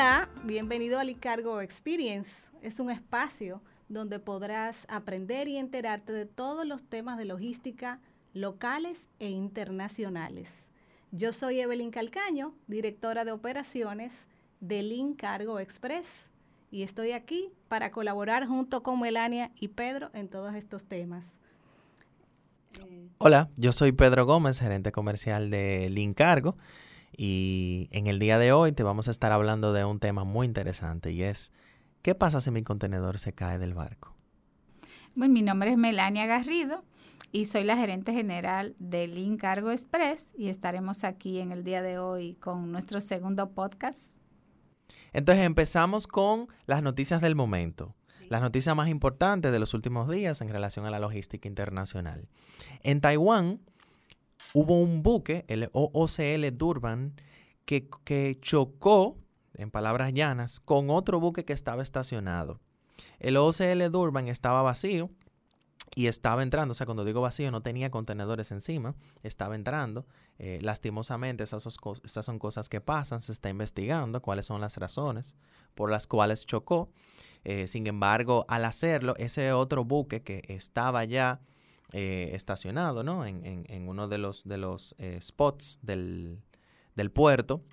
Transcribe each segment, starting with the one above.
Hola, bienvenido al Icargo Experience. Es un espacio donde podrás aprender y enterarte de todos los temas de logística locales e internacionales. Yo soy Evelyn Calcaño, directora de operaciones de Link Cargo Express, y estoy aquí para colaborar junto con Melania y Pedro en todos estos temas. Hola, yo soy Pedro Gómez, gerente comercial de Link Cargo. Y en el día de hoy te vamos a estar hablando de un tema muy interesante y es, ¿qué pasa si mi contenedor se cae del barco? Bueno, mi nombre es Melania Garrido y soy la gerente general de Link Cargo Express y estaremos aquí en el día de hoy con nuestro segundo podcast. Entonces empezamos con las noticias del momento. Las noticias más importantes de los últimos días en relación a la logística internacional. En Taiwán, hubo un buque, el OOCL Durban, que, que chocó, en palabras llanas, con otro buque que estaba estacionado. El OOCL Durban estaba vacío y estaba entrando, o sea, cuando digo vacío no tenía contenedores encima, estaba entrando. Eh, lastimosamente, esas, esas, son cosas que pasan, se está investigando cuáles son las razones por las cuales chocó. Eh, sin embargo, al hacerlo, ese otro buque que estaba ya eh, estacionado ¿no? en, en, uno de los, de los eh, spots del, del puerto,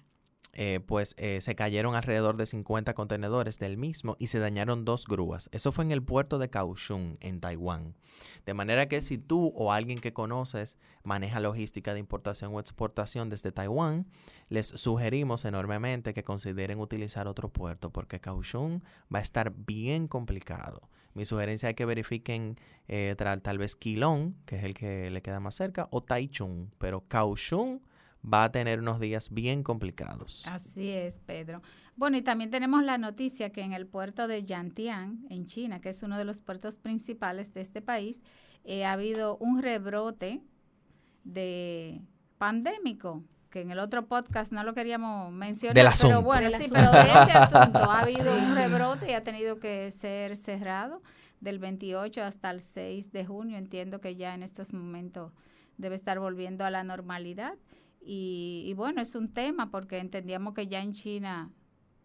eh, pues se cayeron alrededor de 50 contenedores del mismo y se dañaron dos grúas. Eso fue en el puerto de Kaohsiung, en Taiwán. De manera que si tú o alguien que conoces maneja logística de importación o exportación desde Taiwán, les sugerimos enormemente que consideren utilizar otro puerto porque Kaohsiung va a estar bien complicado. Mi sugerencia es que verifiquen eh, tal, vez Quilón, que es el que le queda más cerca, o Taichung, pero Kaohsiung va a tener unos días bien complicados. Así es, Pedro. Bueno, y también tenemos la noticia que en el puerto de Yantian, en China, que es uno de los puertos principales de este país, eh, ha habido un rebrote de pandémico que en el otro podcast no lo queríamos mencionar, pero bueno, sí, pero de ese asunto ha habido un rebrote y ha tenido que ser cerrado del 28 hasta el 6 de junio. Entiendo que ya en estos momentos debe estar volviendo a la normalidad. Y, bueno, es un tema porque entendíamos que ya en China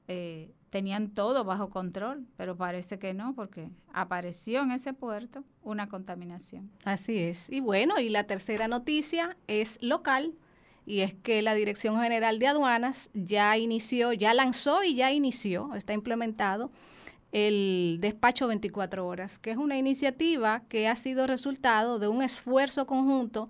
eh, tenían todo bajo control, pero parece que no, porque apareció en ese puerto una contaminación. Así es. Y bueno, y la tercera noticia es local y es que la Dirección General de Aduanas ya inició, ya lanzó y ya inició, está implementado el despacho 24 horas, que es una iniciativa que ha sido resultado de un esfuerzo conjunto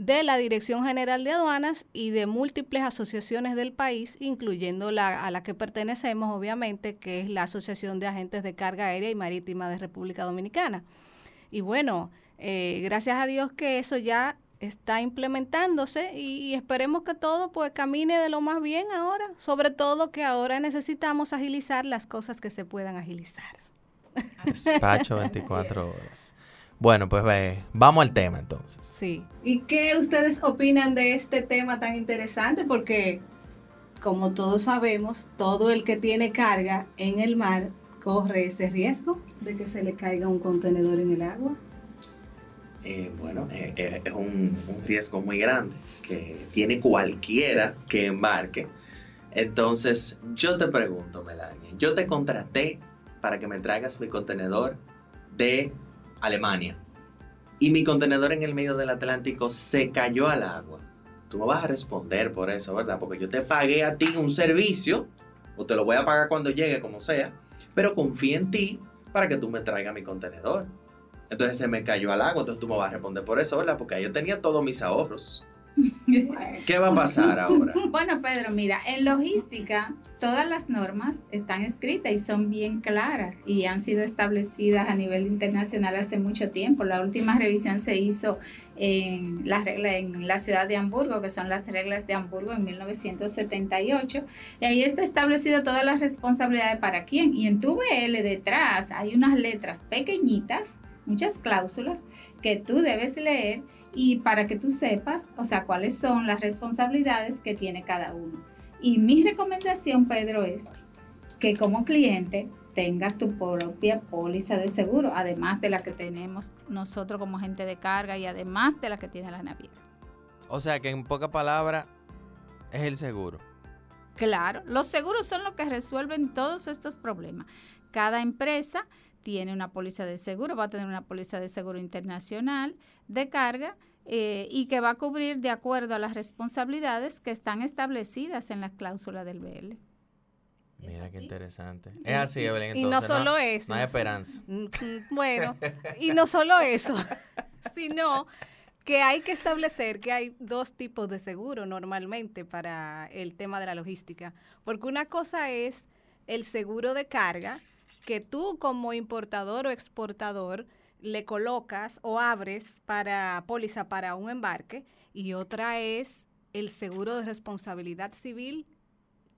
de la Dirección General de Aduanas y de múltiples asociaciones del país, incluyendo la a la que pertenecemos, obviamente, que es la Asociación de Agentes de Carga Aérea y Marítima de República Dominicana. Y bueno, eh, gracias a Dios que eso ya está implementándose y, esperemos que todo pues camine de lo más bien ahora, sobre todo que ahora necesitamos agilizar las cosas que se puedan agilizar. Despacho 24 horas. Bueno, pues ve, vamos al tema entonces. Sí. ¿Y qué ustedes opinan de este tema tan interesante? Porque, como todos sabemos, todo el que tiene carga en el mar corre ese riesgo de que se le caiga un contenedor en el agua. Eh, bueno, eh, eh, es un, riesgo muy grande que tiene cualquiera que embarque. Entonces, yo te pregunto, Melania, yo te contraté para que me traigas mi contenedor de Alemania y mi contenedor en el medio del Atlántico se cayó al agua. Tú me vas a responder por eso, ¿verdad? Porque yo te pagué a ti un servicio, o te lo voy a pagar cuando llegue, como sea, pero confío en ti para que tú me traigas mi contenedor. Entonces se me cayó al agua, entonces tú me vas a responder por eso, ¿verdad? Porque yo tenía todos mis ahorros. ¿Qué va a pasar ahora? Bueno, Pedro, mira, en logística todas las normas están escritas y son bien claras y han sido establecidas a nivel internacional hace mucho tiempo. La última revisión se hizo en la, regla, en la ciudad de Hamburgo, que son las reglas de Hamburgo en 1978. Y ahí está establecido todas las responsabilidades para quién. Y en tu BL detrás hay unas letras pequeñitas, muchas cláusulas que tú debes leer y para que tú sepas, o sea, cuáles son las responsabilidades que tiene cada uno. Y mi recomendación, Pedro, es que como cliente tengas tu propia póliza de seguro, además de la que tenemos nosotros como gente de carga y además de la que tiene la naviera. O sea que en pocas palabras es el seguro. Claro, los seguros son los que resuelven todos estos problemas. Cada empresa tiene una póliza de seguro, va a tener una póliza de seguro internacional de carga eh, y que va a cubrir de acuerdo a las responsabilidades que están establecidas en la cláusula del BL. Mira qué interesante. Es así, Evelyn. y no solo eso. No hay esperanza. Mm, mm, bueno, y no solo eso, sino que hay que establecer que hay dos tipos de seguro normalmente para el tema de la logística. Porque una cosa es el seguro de carga, que tú como importador o exportador le colocas o abres para póliza para un embarque y otra es el seguro de responsabilidad civil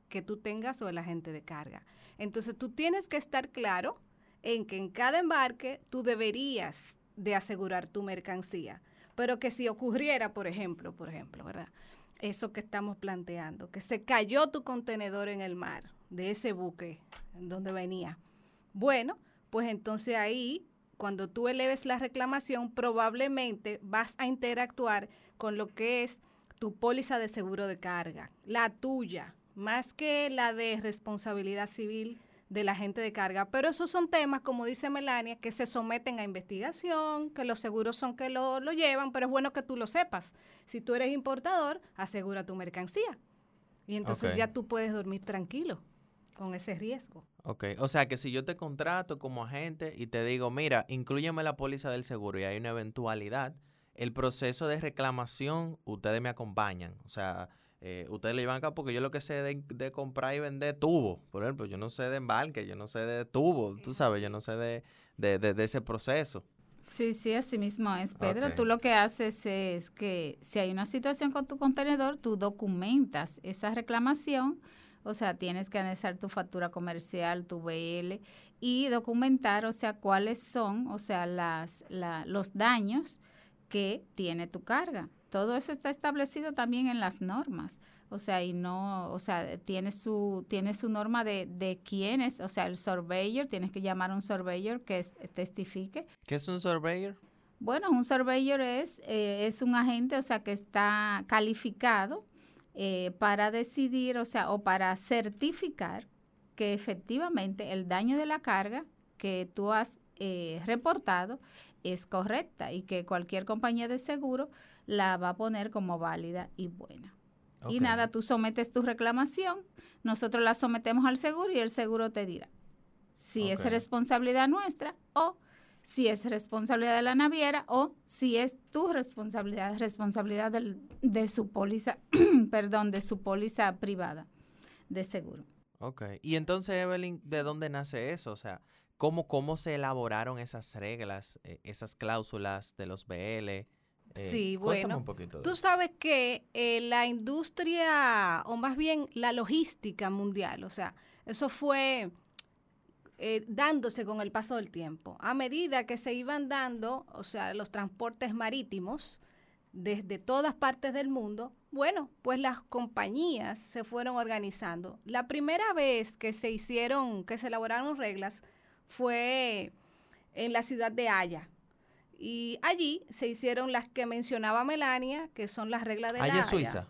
que tú tengas o el agente de carga. Entonces tú tienes que estar claro en que en cada embarque tú deberías de asegurar tu mercancía, pero que si ocurriera, por ejemplo, por ejemplo, ¿verdad? Eso que estamos planteando, que se cayó tu contenedor en el mar de ese buque donde venía. Bueno, pues entonces ahí cuando tú eleves la reclamación, probablemente vas a interactuar con lo que es tu póliza de seguro de carga, la tuya, más que la de responsabilidad civil de la gente de carga. Pero esos son temas, como dice Melania, que se someten a investigación, que los seguros son que lo, llevan, pero es bueno que tú lo sepas. Si tú eres importador, asegura tu mercancía. Y entonces ya tú puedes dormir tranquilo con ese riesgo. Ok, o sea que si yo te contrato como agente y te digo, mira, incluyeme la póliza del seguro y hay una eventualidad, el proceso de reclamación, ustedes me acompañan. O sea, eh, ustedes lo llevan acá porque yo lo que sé de, comprar y vender tubo, por ejemplo, yo no sé de embarque, yo no sé de tubo, tú sabes, yo no sé de, de, ese proceso. Sí, sí, así mismo es, Pedro. Tú lo que haces es que si hay una situación con tu contenedor, tú documentas esa reclamación o sea, tienes que analizar tu factura comercial, tu BL y documentar, o sea, cuáles son, o sea, las, los daños que tiene tu carga. Todo eso está establecido también en las normas. O sea, y no, o sea, tiene su, tiene su norma de, de quiénes, o sea, el surveyor, tienes que llamar a un surveyor que testifique. ¿Qué es un surveyor? Bueno, un surveyor es, eh, es un agente, o sea, que está calificado eh, para decidir, o sea, o para certificar que efectivamente el daño de la carga que tú has eh, reportado es correcta y que cualquier compañía de seguro la va a poner como válida y buena. Y nada, tú sometes tu reclamación, nosotros la sometemos al seguro y el seguro te dirá si es responsabilidad nuestra o si es responsabilidad de la naviera o si es tu responsabilidad, responsabilidad de su póliza, perdón, de su póliza privada de seguro. Ok. Y entonces, Evelyn, ¿de dónde nace eso? O sea, ¿cómo, cómo se elaboraron esas reglas, eh, esas cláusulas de los BL? Eh, sí, bueno, tú sabes que eh, la industria, o más bien la logística mundial, o sea, eso fue eh, dándose con el paso del tiempo. A medida que se iban dando, o sea, los transportes marítimos desde todas partes del mundo, bueno, pues las compañías se fueron organizando. La primera vez que se hicieron, que se elaboraron reglas fue en la ciudad de Haya. Y allí se hicieron las que mencionaba Melania, que son las reglas de Haya. Haya, Suiza.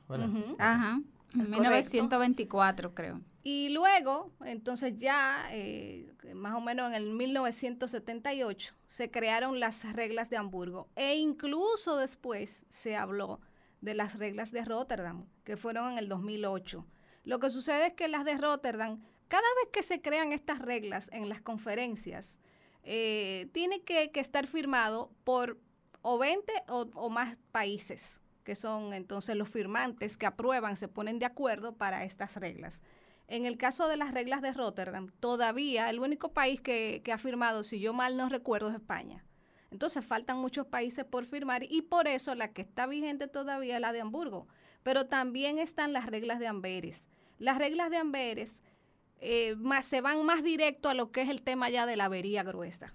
Ajá. En 1924, creo. Y luego, entonces ya, eh, más o menos en el 1978, se crearon las reglas de Hamburgo. E incluso después se habló de las reglas de Rotterdam, que fueron en el 2008. Lo que sucede es que las de Rotterdam, cada vez que se crean estas reglas en las conferencias, eh, tiene que, estar firmado por o 20 o más países que son entonces los firmantes que aprueban, se ponen de acuerdo para estas reglas. En el caso de las reglas de Rotterdam, todavía el único país que, ha firmado, si yo mal no recuerdo, es España. Entonces faltan muchos países por firmar y por eso la que está vigente todavía es la de Hamburgo. Pero también están las reglas de Amberes. Las reglas de Amberes eh, más, se van más directo a lo que es el tema ya de la avería gruesa.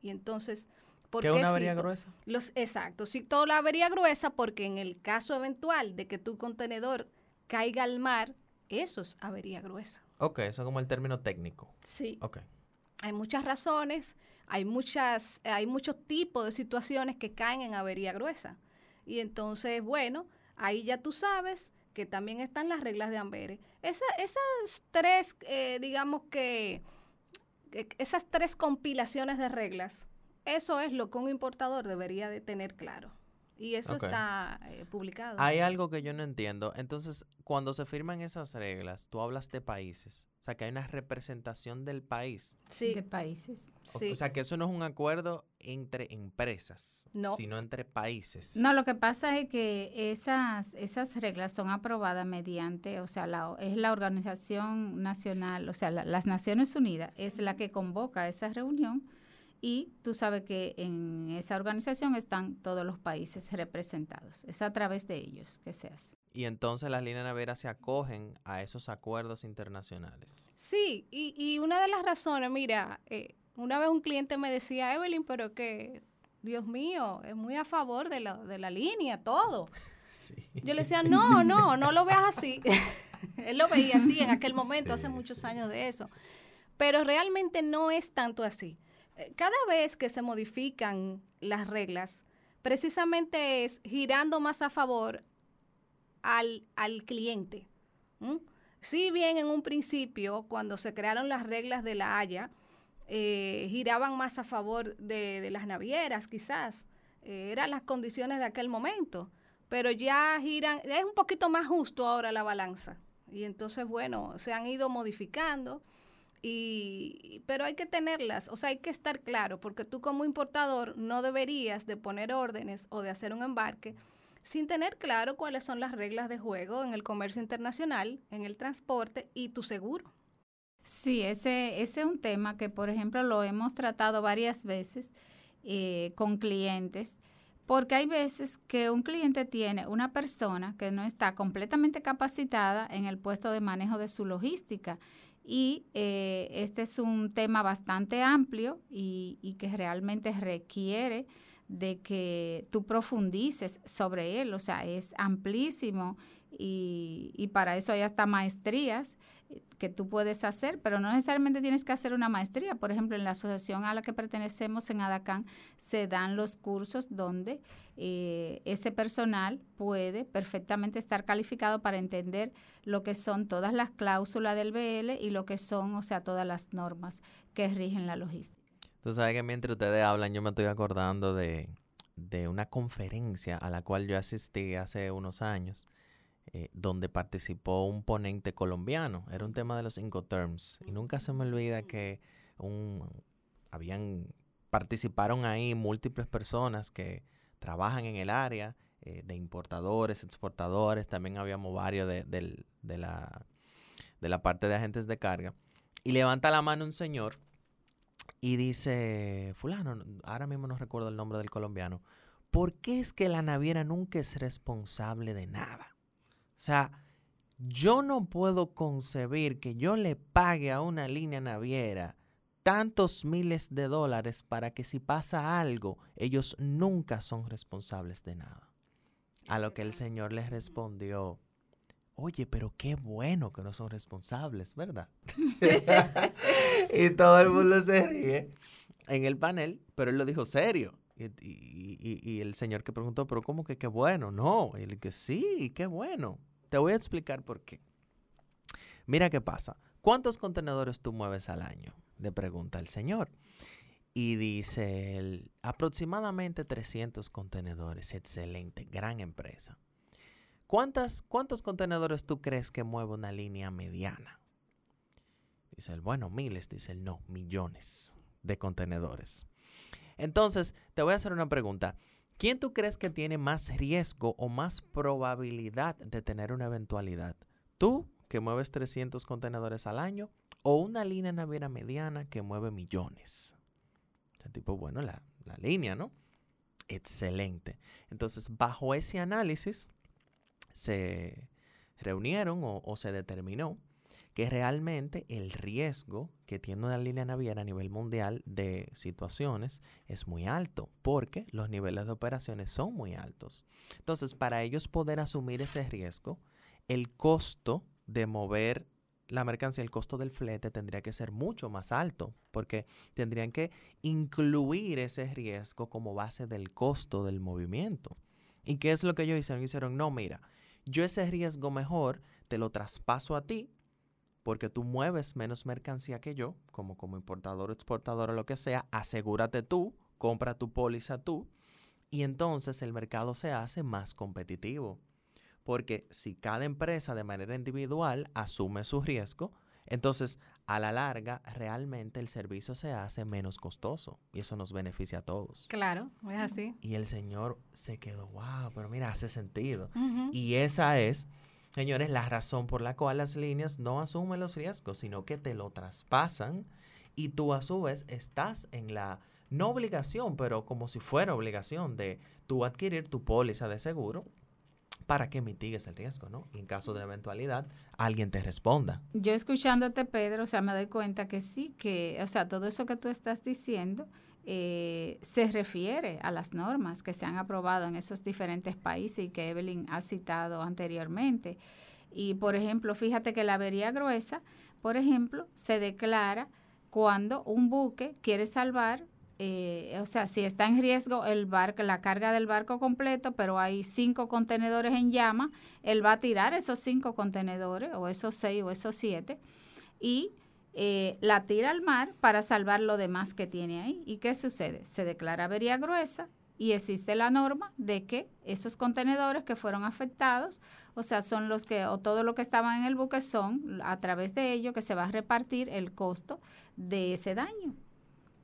Y entonces, ¿por qué, una avería gruesa? Los, exacto, toda la avería gruesa porque en el caso eventual de que tu contenedor caiga al mar, eso es avería gruesa. Ok, eso es como el término técnico. Sí. Ok. Hay muchas razones, hay, muchas, hay muchos tipos de situaciones que caen en avería gruesa. Y entonces, bueno, ahí ya tú sabes que también están las reglas de Amberes. esas tres, eh, digamos que, esas tres compilaciones de reglas, eso es lo que un importador debería de tener claro. Y eso está eh, publicado. Hay algo que yo no entiendo. Entonces, cuando se firman esas reglas, tú hablas de países. O sea, que hay una representación del país. Sí. De países. O, o sea, que eso no es un acuerdo entre empresas, sino entre países. No, lo que pasa es que esas, esas reglas son aprobadas mediante, o sea, la, es la Organización Nacional, o sea, las Naciones Unidas es la que convoca esa reunión y tú sabes que en esa organización están todos los países representados. Es a través de ellos que se hace. Y entonces las líneas navieras se acogen a esos acuerdos internacionales. Sí, y, una de las razones, mira, eh, una vez un cliente me decía, Evelyn, pero que, Dios mío, es muy a favor de la, de la línea, todo. Yo le decía, no, no, no lo veas así. Él lo veía así en aquel momento, hace muchos años de eso. Pero realmente no es tanto así cada vez que se modifican las reglas, precisamente es girando más a favor al, cliente. Si bien en un principio, cuando se crearon las reglas de la Haya, eh, giraban más a favor de, las navieras, quizás, eh, eran las condiciones de aquel momento, pero ya giran, es un poquito más justo ahora la balanza. Y entonces, bueno, se han ido modificando. Y, pero hay que tenerlas, o sea, hay que estar claro, porque tú como importador no deberías de poner órdenes o de hacer un embarque sin tener claro cuáles son las reglas de juego en el comercio internacional, en el transporte y tu seguro. Sí, ese, ese es un tema que, por ejemplo, lo hemos tratado varias veces eh, con clientes, porque hay veces que un cliente tiene una persona que no está completamente capacitada en el puesto de manejo de su logística y eh, este es un tema bastante amplio y, y, que realmente requiere de que tú profundices sobre él, o sea, es amplísimo y, y, para eso hay hasta maestrías que tú puedes hacer, pero no necesariamente tienes que hacer una maestría. Por ejemplo, en la asociación a la que pertenecemos en Adacán se dan los cursos donde eh, ese personal puede perfectamente estar calificado para entender lo que son todas las cláusulas del BL y lo que son, o sea, todas las normas que rigen la logística. Tú sabes que mientras ustedes hablan, yo me estoy acordando de, de una conferencia a la cual yo asistí hace unos años eh, donde participó un ponente colombiano. Era un tema de los Incoterms. Y nunca se me olvida que un, habían, participaron ahí múltiples personas que trabajan en el área eh, de importadores, exportadores. También habíamos varios de, de, la, de la parte de agentes de carga. Y levanta la mano un señor y dice, fulano, ahora mismo no recuerdo el nombre del colombiano, ¿por qué es que la naviera nunca es responsable de nada? O sea, yo no puedo concebir que yo le pague a una línea naviera tantos miles de dólares para que si pasa algo, ellos nunca son responsables de nada. A lo que el Señor les respondió, oye, pero qué bueno que no son responsables, ¿verdad? y todo el mundo se ríe en el panel, pero él lo dijo serio. Y, el señor que preguntó, pero ¿cómo que qué bueno? No, y él que sí, qué bueno. Te voy a explicar por qué. Mira qué pasa. ¿Cuántos contenedores tú mueves al año? Le pregunta el señor. Y dice él, aproximadamente 300 contenedores. Excelente, gran empresa. ¿Cuántas, ¿Cuántos contenedores tú crees que mueve una línea mediana? Dice él, bueno, miles. Dice él, no, millones de contenedores. Entonces, te voy a hacer una pregunta. ¿Quién tú crees que tiene más riesgo o más probabilidad de tener una eventualidad? ¿Tú, que mueves 300 contenedores al año, o una línea naviera mediana que mueve millones? O tipo, bueno, la, la línea, ¿no? Excelente. Entonces, bajo ese análisis, se reunieron o, se determinó que realmente el riesgo que tiene una línea naviera a nivel mundial de situaciones es muy alto, porque los niveles de operaciones son muy altos. Entonces, para ellos poder asumir ese riesgo, el costo de mover la mercancía, el costo del flete tendría que ser mucho más alto, porque tendrían que incluir ese riesgo como base del costo del movimiento. ¿Y qué es lo que ellos hicieron? Hicieron, no, mira, yo ese riesgo mejor te lo traspaso a ti porque tú mueves menos mercancía que yo, como como importador exportador o lo que sea, asegúrate tú, compra tu póliza tú, y entonces el mercado se hace más competitivo. Porque si cada empresa de manera individual asume su riesgo, entonces a la larga realmente el servicio se hace menos costoso y eso nos beneficia a todos. Claro, es así. Y el señor se quedó, wow, pero mira, hace sentido. Y esa es, señores, la razón por la cual las líneas no asumen los riesgos, sino que te lo traspasan y tú a su vez estás en la, no obligación, pero como si fuera obligación de tú adquirir tu póliza de seguro para que mitigues el riesgo, ¿no? en caso de eventualidad, alguien te responda. Yo escuchándote, Pedro, o sea, me doy cuenta que sí, que, o sea, todo eso que tú estás diciendo eh, se refiere a las normas que se han aprobado en esos diferentes países y que Evelyn ha citado anteriormente. Y, por ejemplo, fíjate que la avería gruesa, por ejemplo, se declara cuando un buque quiere salvar eh, o sea, si está en riesgo el barco, la carga del barco completo, pero hay cinco contenedores en llama, él va a tirar esos cinco contenedores, o esos seis, o esos siete, y eh, la tira al mar para salvar lo demás que tiene ahí. ¿Y qué sucede? Se declara avería gruesa y existe la norma de que esos contenedores que fueron afectados, o sea, son los que, o todo lo que estaba en el buque son a través de ello que se va a repartir el costo de ese daño.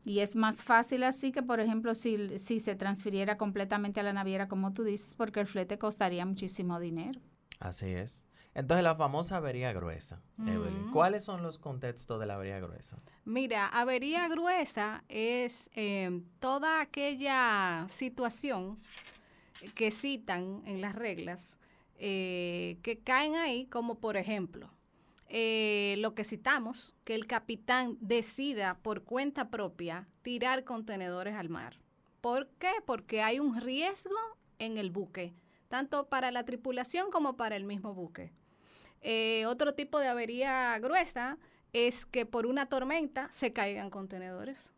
Y es más fácil así que, por ejemplo, si, si se transfiriera completamente a la naviera, como tú dices, porque el flete costaría muchísimo dinero. Así es. Entonces, la famosa avería gruesa, Evelyn. ¿Cuáles son los contextos de la avería gruesa? Mira, avería gruesa es eh, toda aquella situación que citan en las reglas eh, que caen ahí, como por ejemplo, eh, lo que citamos, que el capitán decida por cuenta propia tirar contenedores al mar. ¿Por qué? Porque hay un riesgo en el buque, tanto para la tripulación como para el mismo buque. Eh, otro tipo de avería gruesa es que por una tormenta se caigan contenedores,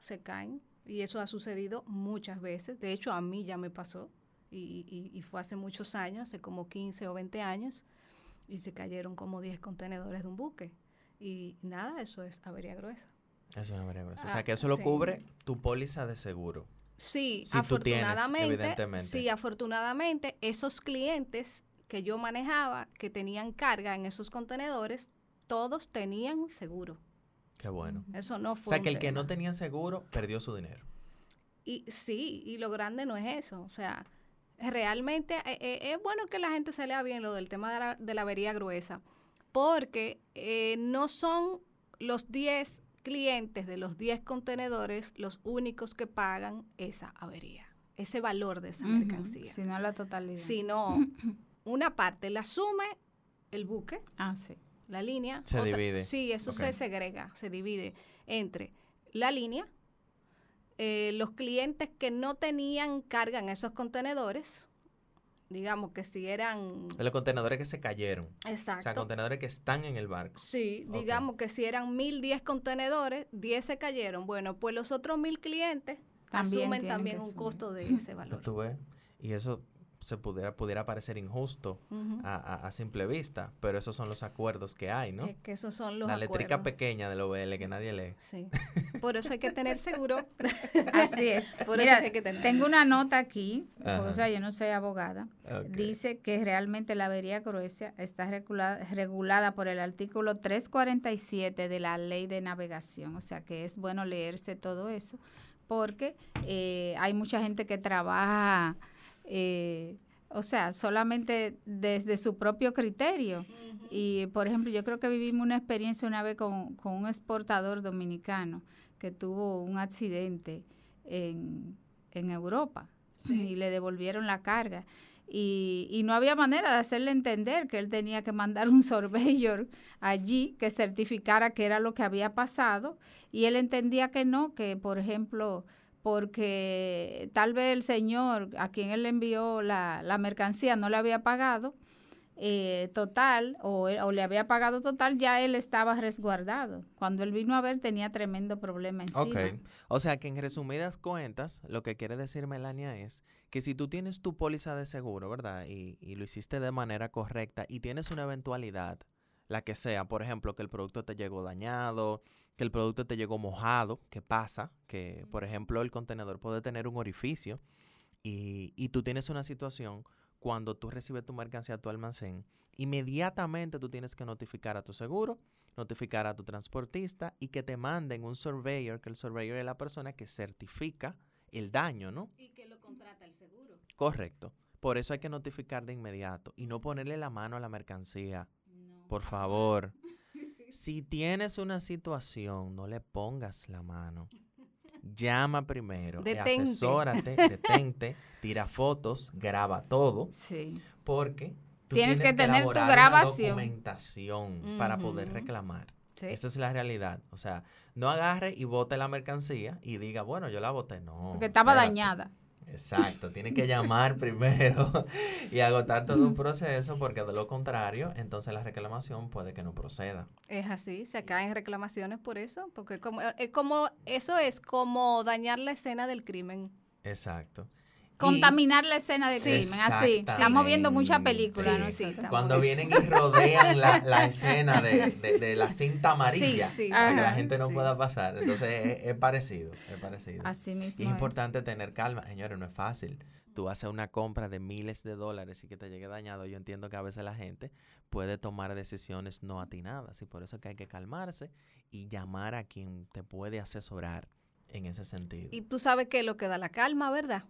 se caen, y eso ha sucedido muchas veces. De hecho, a mí ya me pasó, y, y fue hace muchos años, hace como 15 o 20 años y se cayeron como 10 contenedores de un buque. Y nada, eso es avería gruesa. Eso es una avería gruesa. o sea, que eso lo cubre tu póliza de seguro. Sí, afortunadamente, sí, afortunadamente esos clientes que yo manejaba, que tenían carga en esos contenedores, todos tenían seguro. Qué bueno. Eso no fue. O sea, que el que no tenía seguro perdió su dinero. Y sí, y lo grande no es eso. O sea, realmente eh, eh, es bueno que la gente se lea bien lo del tema de la, de la avería gruesa, porque eh, no son los 10 clientes de los 10 contenedores los únicos que pagan esa avería, ese valor de esa mercancía. Sino la totalidad. Sino una parte la asume el buque. Ah, sí. La línea. Se divide. Sí, eso se segrega, se divide entre la línea, eh, los clientes que no tenían carga en esos contenedores, digamos que si eran... Los contenedores que se cayeron. Exacto. O sea, contenedores que están en el barco. Sí, digamos que si eran mil diez contenedores, diez se cayeron. Bueno, pues los otros mil clientes asumen también un costo de ese valor. ¿Tú ves? Y eso se pudiera, pudiera parecer injusto a, simple vista, pero esos son los acuerdos que hay, ¿no? Es que esos son los La letrica pequeña del OBL que nadie lee. Sí. Por eso hay que tener seguro. Así es. Por eso hay que tener. Tengo una nota aquí, o sea, yo no soy abogada. Dice que realmente la avería gruesa está regulada, regulada por el artículo 347 de la Ley de Navegación, o sea que es bueno leerse todo eso porque eh, hay mucha gente que trabaja, eh, o sea, solamente desde su propio criterio. Y, por ejemplo, yo creo que vivimos una experiencia una vez con, con un exportador dominicano que tuvo un accidente en, en Europa y le devolvieron la carga. Y, y, no había manera de hacerle entender que él tenía que mandar un surveyor allí que certificara que era lo que había pasado y él entendía que no, que por ejemplo, porque tal vez el señor a quien él envió la, la mercancía no le había pagado eh, total o, o, le había pagado total, ya él estaba resguardado. Cuando él vino a ver tenía tremendo problema encima. Ok, o sea que en resumidas cuentas, lo que quiere decir Melania es que si tú tienes tu póliza de seguro, ¿verdad? Y, y lo hiciste de manera correcta y tienes una eventualidad, la que sea, por ejemplo, que el producto te llegó dañado, que el producto te llegó mojado, que pasa, que por ejemplo el contenedor puede tener un orificio y, y tú tienes una situación cuando tú recibes tu mercancía a tu almacén, inmediatamente tú tienes que notificar a tu seguro, notificar a tu transportista y que te manden un surveyor, que el surveyor es la persona que certifica el daño, ¿no? Y que lo contrata el seguro. Correcto. Por eso hay que notificar de inmediato y no ponerle la mano a la mercancía. Por favor. si tienes una situación, no le pongas la mano. Llama primero, detente. asesórate, detente, tira fotos, graba todo. Sí. Porque tú tienes, tienes que tener tu grabación. documentación uh -huh. para poder reclamar. Sí. Esa es la realidad. O sea, no agarre y bote la mercancía y diga, bueno, yo la boté. No. Porque estaba espérate. dañada. Exacto, tiene que llamar primero y agotar todo un proceso porque de lo contrario, entonces la reclamación puede que no proceda. Es así, se caen reclamaciones por eso, porque como, es como eso es como dañar la escena del crimen. Exacto. Contaminar la escena del crimen, así. Estamos viendo muchas películas. Sí, ¿no? Cuando vienen y rodean la, la escena de, de, de, la cinta amarilla sí, sí, para que la gente no pueda pasar. Entonces es, es, parecido, es parecido. Así mismo. Y es importante tener calma. Señores, no es fácil. Tú haces una compra de miles de dólares y que te llegue dañado. Yo entiendo que a veces la gente puede tomar decisiones no atinadas y por eso es que hay que calmarse y llamar a quien te puede asesorar en ese sentido. Y tú sabes que es lo que da la calma, ¿verdad?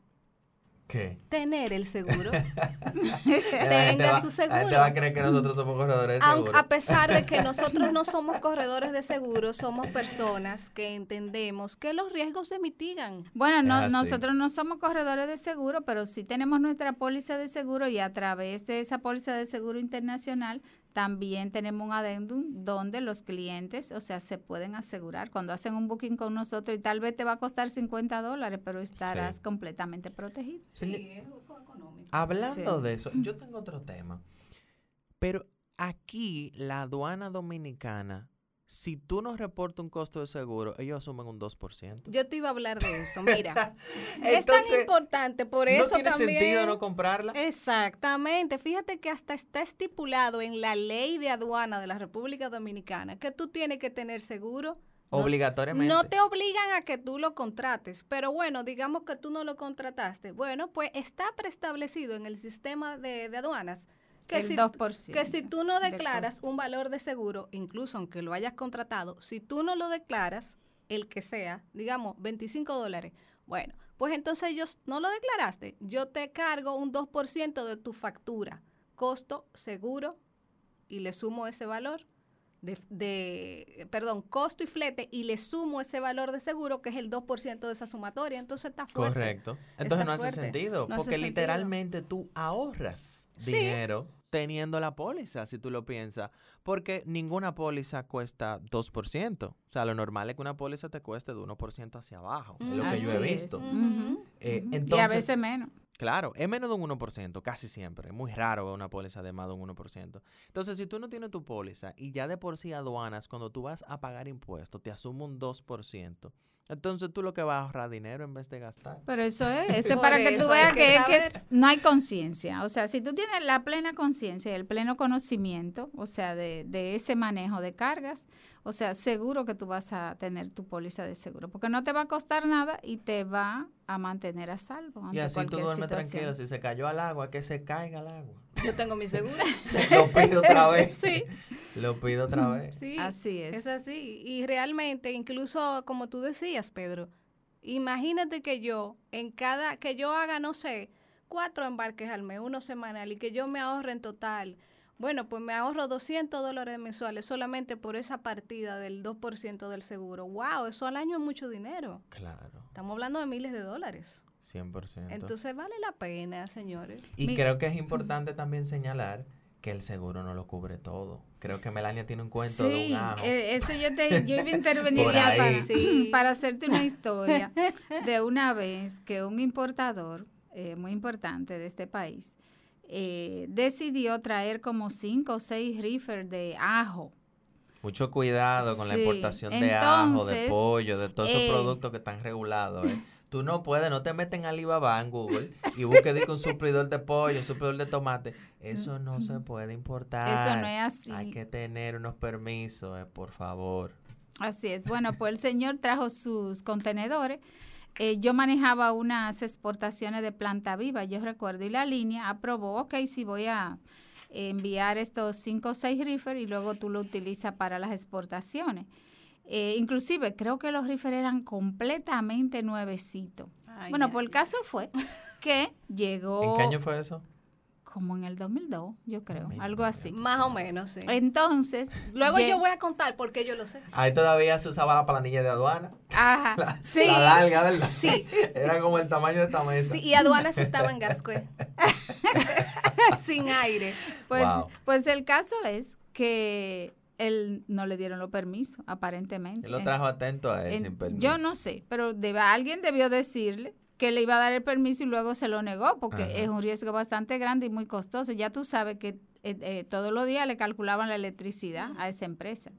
¿Qué? Tener el seguro. Tenga su seguro. La gente va a creer que nosotros somos corredores de seguro. A pesar de que nosotros no somos corredores de seguro, somos personas que entendemos que los riesgos se mitigan. Bueno, no, nosotros no somos corredores de seguro, pero sí tenemos nuestra póliza de seguro y a través de esa póliza de seguro internacional también tenemos un adendum donde los clientes, o sea, se pueden asegurar cuando hacen un booking con nosotros y tal vez te va a costar 50 dólares, pero estarás sí. completamente protegido. Sí, sí, es económico. Hablando sí. de eso, yo tengo otro tema. Pero aquí la aduana dominicana si tú no reportas un costo de seguro, ellos asumen un 2%. Yo te iba a hablar de eso. Mira, es tan importante, por eso no tiene también. sentido no comprarla? Exactamente. Fíjate que hasta está estipulado en la ley de aduana de la República Dominicana que tú tienes que tener seguro. Obligatoriamente. No, no te obligan a que tú lo contrates, pero bueno, digamos que tú no lo contrataste. Bueno, pues está preestablecido en el sistema de, de aduanas que el si, 2%. Que si tú no declaras un valor de seguro, incluso aunque lo hayas contratado, si tú no lo declaras, el que sea, digamos, 25 dólares, bueno, pues entonces ellos no lo declaraste, yo te cargo un 2% de tu factura, costo, seguro, y le sumo ese valor. De, de, perdón, costo y flete y le sumo ese valor de seguro que es el 2% de esa sumatoria, entonces está fuerte. Correcto. Entonces no hace sentido, no porque hace literalmente sentido. tú ahorras sí. dinero teniendo la póliza, si tú lo piensas, porque ninguna póliza cuesta 2%. O sea, lo normal es que una póliza te cueste de 1% hacia abajo, mm, es lo que yo he visto. Es. Uh -huh. eh, uh -huh. entonces, y a veces menos. Claro, es menos de un 1%, casi siempre. Es muy raro ver una póliza de más de un 1%. Entonces, si tú no tienes tu póliza y ya de por sí aduanas, cuando tú vas a pagar impuestos, te asume un 2%. Entonces tú lo que vas a ahorrar dinero en vez de gastar. Pero eso es, eso es para que tú veas que, que, es, que, no hay conciencia. O sea, si tú tienes la plena conciencia y el pleno conocimiento, o sea, de, de, ese manejo de cargas, o sea, seguro que tú vas a tener tu póliza de seguro, porque no te va a costar nada y te va a mantener a salvo. y así tú duermes tranquilo, si se cayó al agua, que se caiga al agua. Yo tengo mi seguro. lo pido otra vez. sí. Lo pido otra vez. Sí, así es. Es así. Y realmente, incluso como tú decías, Pedro, Imagínate que yo, en cada, que yo haga, no sé, cuatro embarques al mes, uno semanal, y que yo me ahorre en total. Bueno, pues me ahorro 200 dólares mensuales solamente por esa partida del 2% del seguro. ¡Wow! Eso al año es mucho dinero. Claro, Estamos hablando de miles de dólares. 100%. Entonces vale la pena, señores. y Mi- creo que es importante también señalar que el seguro no lo cubre todo. Creo que Melania tiene un cuento de Sí, un ajo. eh, eso yo te yo iba a intervenir ya para, Sí. para hacerte una historia de una vez que un importador eh, muy importante de este país eh, decidió traer como cinco o seis reefers de ajo. Mucho cuidado con la importación de ajo, de pollo, de todos esos eh, productos que están regulados. ¿eh? Tú no puedes, no te metes en Alibaba en Google y busques un suplidor de pollo, un suplidor de tomate. Eso no se puede importar. Eso no es así. Hay que tener unos permisos, eh, por favor. Así es. Bueno, pues el señor trajo sus contenedores. Eh, yo manejaba unas exportaciones de planta viva, yo recuerdo, y la línea aprobó, ok, si voy a enviar estos cinco o seis reefers y luego tú lo utilizas para las exportaciones. Eh, inclusive creo que los reefers eran completamente nuevecitos. Ay, bueno, ay, pues el caso fue que llegó ¿En qué año fue eso? Como en el 2002, yo creo, 2002. algo así. Más o menos, sí. Entonces, Luego yo voy a contar porque yo lo sé. Ahí todavía se usaba la planilla de aduana. Ajá, La, sí. la larga, ¿verdad? Sí. Era como el tamaño de esta mesa. Sí, y aduanas estaba en Gascue. Sin aire. Pues, Wow. pues el caso es que él no le dieron los permisos, aparentemente. Él lo trajo atento a él en- sin permiso. yo no sé, pero debe- alguien debió decirle que le iba a dar el permiso y luego se lo negó, porque Ajá. es un riesgo bastante grande y muy costoso. Ya tú sabes que eh, eh, todos los días le calculaban la electricidad a esa empresa.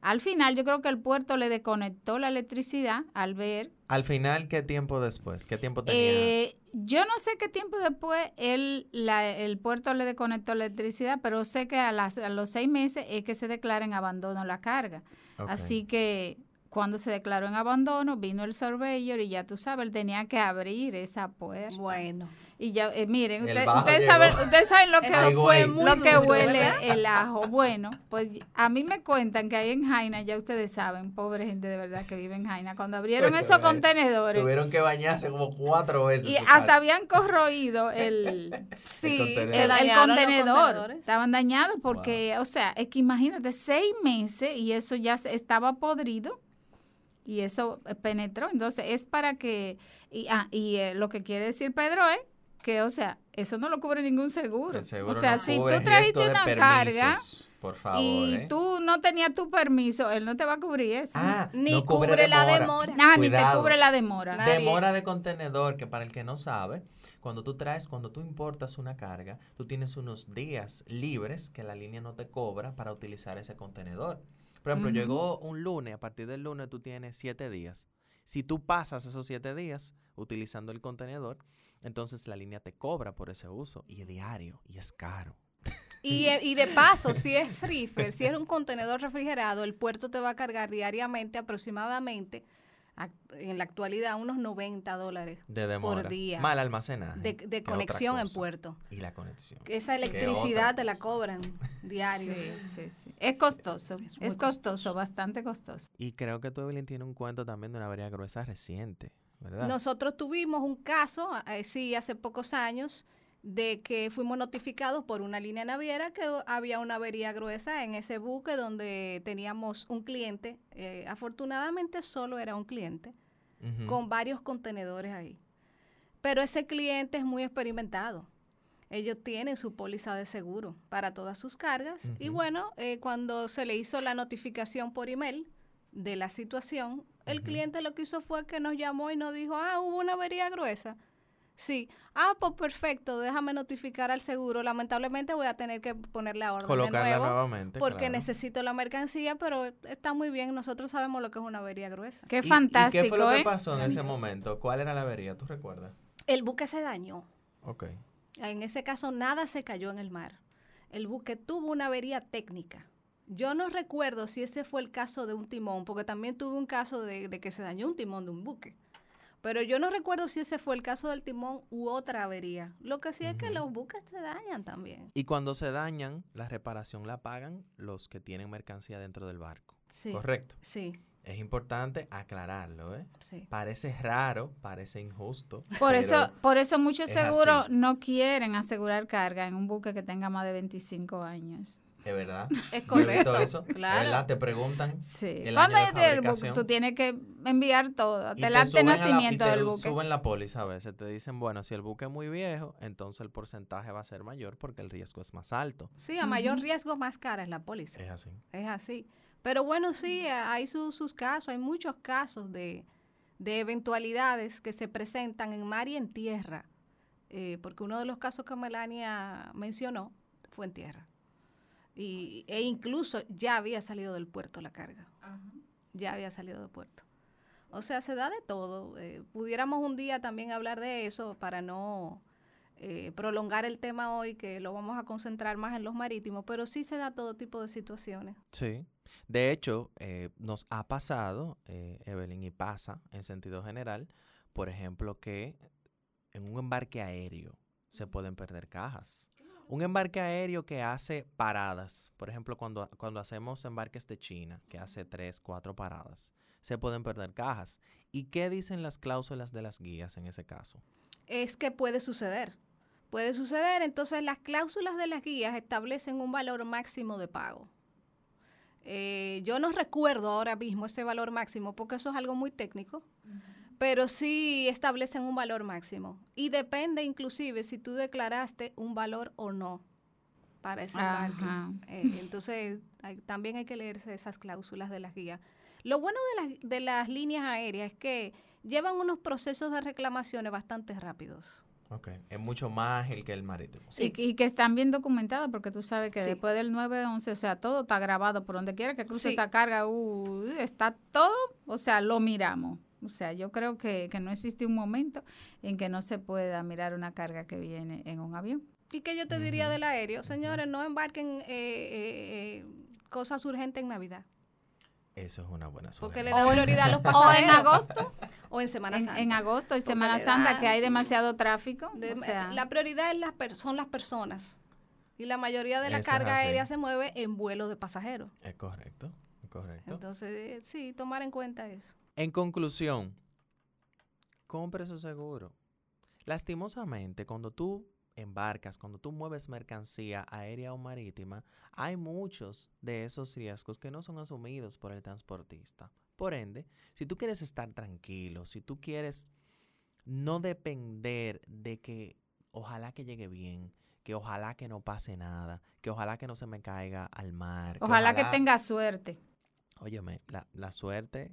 Al final, yo creo que el puerto le desconectó la electricidad al ver Al final, ¿qué tiempo después? ¿Qué tiempo tenía? eh, yo no sé qué tiempo después él, la- el puerto le desconectó la electricidad, pero sé que a, las- a los seis meses es que se declara en abandono la carga. Así que cuando se declaró en abandono, vino el surveyor y ya tú sabes, él tenía que abrir esa puerta. Bueno. Y ya, eh, miren, El usted- ustedes llegó. saben, ustedes saben lo que, fue lo que duro, huele ¿verdad? el ajo. Bueno, pues a mí me cuentan que ahí en Jaina, ya ustedes saben, pobre gente de verdad que vive en Jaina, cuando abrieron Bueno, esos eh, contenedores Tuvieron que bañarse como cuatro veces. y hasta casa. habían corroído el, Sí, contenedor. se el, el dañaron los contenedor. contenedores. Estaban dañados porque, o sea, es que imagínate, seis meses y eso ya se- estaba podrido y eso eh, penetró. Entonces, es para que, y, ah, y eh, lo que quiere decir Pedro es que, o sea, eso no lo cubre ningún seguro. O sea, no si tú trajiste una carga Por favor. y ¿eh? tú no tenías tu permiso, él no te va a cubrir eso. Ah, Ni no cubre la demora. Nada, ni te cubre la demora. Nadie. Demora de contenedor, que para el que no sabe, cuando tú traes, cuando tú importas una carga, tú tienes unos días libres que la línea no te cobra para utilizar ese contenedor. Por ejemplo, llegó un lunes, a partir del lunes tú tienes siete días. Si tú pasas esos siete días utilizando el contenedor, entonces la línea te cobra por ese uso y es diario y es caro. Y, eh, y de paso, si es reefer, si es un contenedor refrigerado, el puerto te va a cargar diariamente aproximadamente, en la actualidad, unos 90 dólares De por día Mal almacenaje. de, conexión en puerto. Y la conexión. Esa electricidad te la cobran diario. Sí, sí, sí. Es costoso, Es es, muy costoso, costoso. bastante costoso. Y creo que tú, Evelyn, tiene un cuento también de una avería gruesa reciente, ¿verdad? Nosotros tuvimos un caso, eh, sí, hace pocos años, de que fuimos notificados por una línea naviera que había una avería gruesa en ese buque donde teníamos un cliente, eh, afortunadamente solo era un cliente, con varios contenedores ahí. Pero ese cliente es muy experimentado. Ellos tienen su póliza de seguro para todas sus cargas. Y bueno, eh, cuando se le hizo la notificación por email de la situación, el cliente lo que hizo fue que nos llamó y nos dijo, ah, hubo una avería gruesa. Sí, ah, pues perfecto, déjame notificar al seguro. Lamentablemente voy a tener que poner la orden de Colocarla nuevo nuevamente. porque claro. necesito la mercancía, pero está muy bien, nosotros sabemos lo que es una avería gruesa. Qué ¿Y- ¿Y, fantástico, qué fue lo que ¿eh? pasó en ese momento? ¿Cuál era la avería? ¿Tú recuerdas? El buque se dañó. Ok. En ese caso, nada se cayó en el mar. El buque tuvo una avería técnica. Yo no recuerdo si ese fue el caso de un timón, porque también tuve un caso de, de que se dañó un timón de un buque. Pero yo no recuerdo si ese fue el caso del timón u otra avería. Lo que sí es que los buques se dañan también. Y cuando se dañan, la reparación la pagan los que tienen mercancía dentro del barco. Sí. Correcto. Sí. Es importante aclararlo, ¿eh? Sí. Parece raro, parece injusto. Por eso, por eso muchos es seguros no quieren asegurar carga en un buque que tenga más de 25 años. Es verdad. Es correcto. eso. Claro. verdad, te preguntan. Sí. El Cuando año de buque, fabricación. tú tienes que enviar todo, y te el de suben a la- nacimiento y te del buque. suben la póliza a veces. Te dicen, bueno, si el buque es muy viejo, entonces el porcentaje va a ser mayor porque el riesgo es más alto. Sí, a mayor riesgo, más cara es la póliza. Es así. Es así. Pero bueno, sí, hay su- sus casos, hay muchos casos de, de eventualidades que se presentan en mar y en tierra. Eh, porque uno de los casos que Melania mencionó fue en tierra. Y, e incluso ya había salido del puerto la carga. Ya había salido del puerto. O sea, se da de todo. Eh, pudiéramos un día también hablar de eso para no eh, prolongar el tema hoy, que lo vamos a concentrar más en los marítimos, pero sí se da todo tipo de situaciones. Sí. De hecho, eh, nos ha pasado, eh, Evelyn, y pasa en sentido general, por ejemplo, que en un embarque aéreo se pueden perder cajas. Un embarque aéreo que hace paradas, por ejemplo, cuando, cuando hacemos embarques de China, que hace tres, cuatro paradas, se pueden perder cajas. ¿Y qué dicen las cláusulas de las guías en ese caso? es que puede suceder. Puede suceder, entonces las cláusulas de las guías establecen un valor máximo de pago. Eh, yo no recuerdo ahora mismo ese valor máximo porque eso es algo muy técnico, pero sí establecen un valor máximo. Y depende inclusive si tú declaraste un valor o no para ese embarque. Eh, entonces hay- también hay que leerse esas cláusulas de las guías. Lo bueno de las, de las líneas aéreas es que llevan unos procesos de reclamaciones bastante rápidos. Ok. Es mucho más ágil que el marítimo. Sí. Y, y que están bien documentados, porque tú sabes que Sí. después del 9-11, o sea, todo está grabado por donde quiera que cruce Sí. esa carga, uh, está todo, o sea, lo miramos. O sea, yo creo que, que no existe un momento en que no se pueda mirar una carga que viene en un avión. ¿Y qué yo te diría del aéreo? Señores, no embarquen eh, eh, eh, cosas urgentes en Navidad, Eso es una buena porque le prioridad a los O pasajeros. en agosto, O en Semana Santa. en agosto y Porque Semana Santa, que hay demasiado tráfico. De- o sea, la prioridad es las per- son las personas. Y la mayoría de la Eso carga aérea se mueve en vuelos de pasajeros. Es correcto. Es correcto. Entonces, sí, tomar en cuenta eso. En conclusión, compre su seguro. Lastimosamente, cuando tú embarcas, cuando tú mueves mercancía aérea o marítima, hay muchos de esos riesgos que no son asumidos por el transportista. Por ende, si tú quieres estar tranquilo, si tú quieres no depender de que ojalá que llegue bien, que ojalá que no pase nada, que ojalá que no se me caiga al mar. que ojalá que tenga suerte. Óyeme, la, la suerte,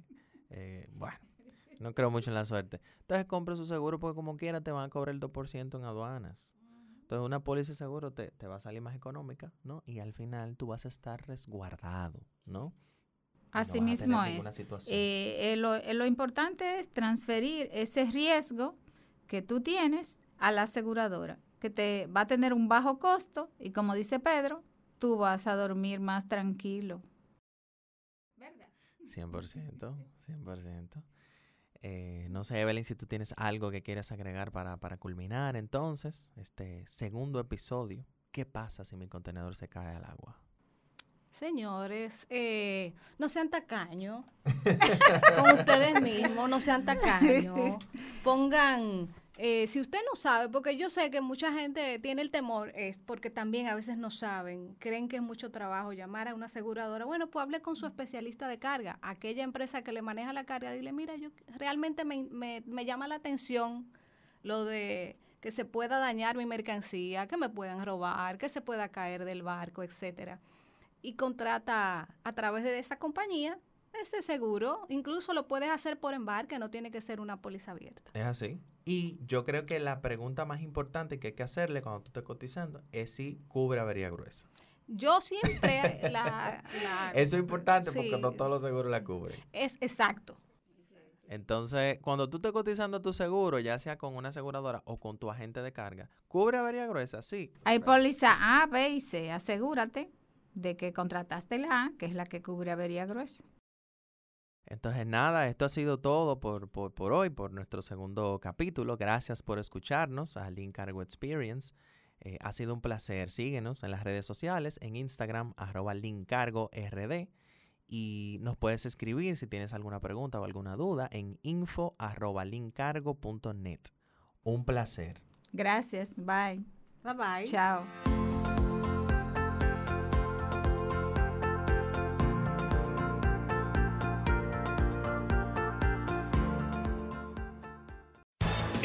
eh, bueno, no creo mucho en la suerte. Entonces compra su seguro porque como quiera te van a cobrar el 2% en aduanas. Entonces una póliza de seguro te, te va a salir más económica, ¿no? Y al final tú vas a estar resguardado, ¿no? Así mismo es. Eh, eh, lo, eh, lo importante es transferir ese riesgo que tú tienes a la aseguradora, que te va a tener un bajo costo y como dice Pedro, tú vas a dormir más tranquilo. 100%, 100%. Eh, no sé, Evelyn, si tú tienes algo que quieras agregar para, para culminar entonces este segundo episodio. ¿Qué pasa si mi contenedor se cae al agua? Señores, eh, no sean tacaños con ustedes mismos, no sean tacaños. Pongan, eh, si usted no sabe, porque yo sé que mucha gente tiene el temor, es porque también a veces no saben, creen que es mucho trabajo llamar a una aseguradora. Bueno, pues hable con su especialista de carga, aquella empresa que le maneja la carga, dile, mira, yo realmente me, me, me llama la atención lo de que se pueda dañar mi mercancía, que me puedan robar, que se pueda caer del barco, etcétera y contrata a través de esa compañía ese seguro. Incluso lo puedes hacer por embarque, no tiene que ser una póliza abierta. Es así. Y yo creo que la pregunta más importante que hay que hacerle cuando tú estés cotizando es si cubre avería gruesa. Yo siempre la, la- Eso es importante sí, porque no todos los seguros la cubren. es exacto. Entonces, cuando tú estés cotizando tu seguro, ya sea con una aseguradora o con tu agente de carga, ¿cubre avería gruesa? Sí. Hay póliza A, B y C. Asegúrate de que contrataste la A, que es la que cubre avería gruesa. Entonces, nada, esto ha sido todo por, por, por hoy, por nuestro segundo capítulo. Gracias por escucharnos a Link Cargo Experience. Eh, ha sido un placer. Síguenos en las redes sociales, en Instagram, arroba linkcargord. y nos puedes escribir si tienes alguna pregunta o alguna duda en info.lincargo.net. Un placer. Gracias. Bye. Bye bye. Chao.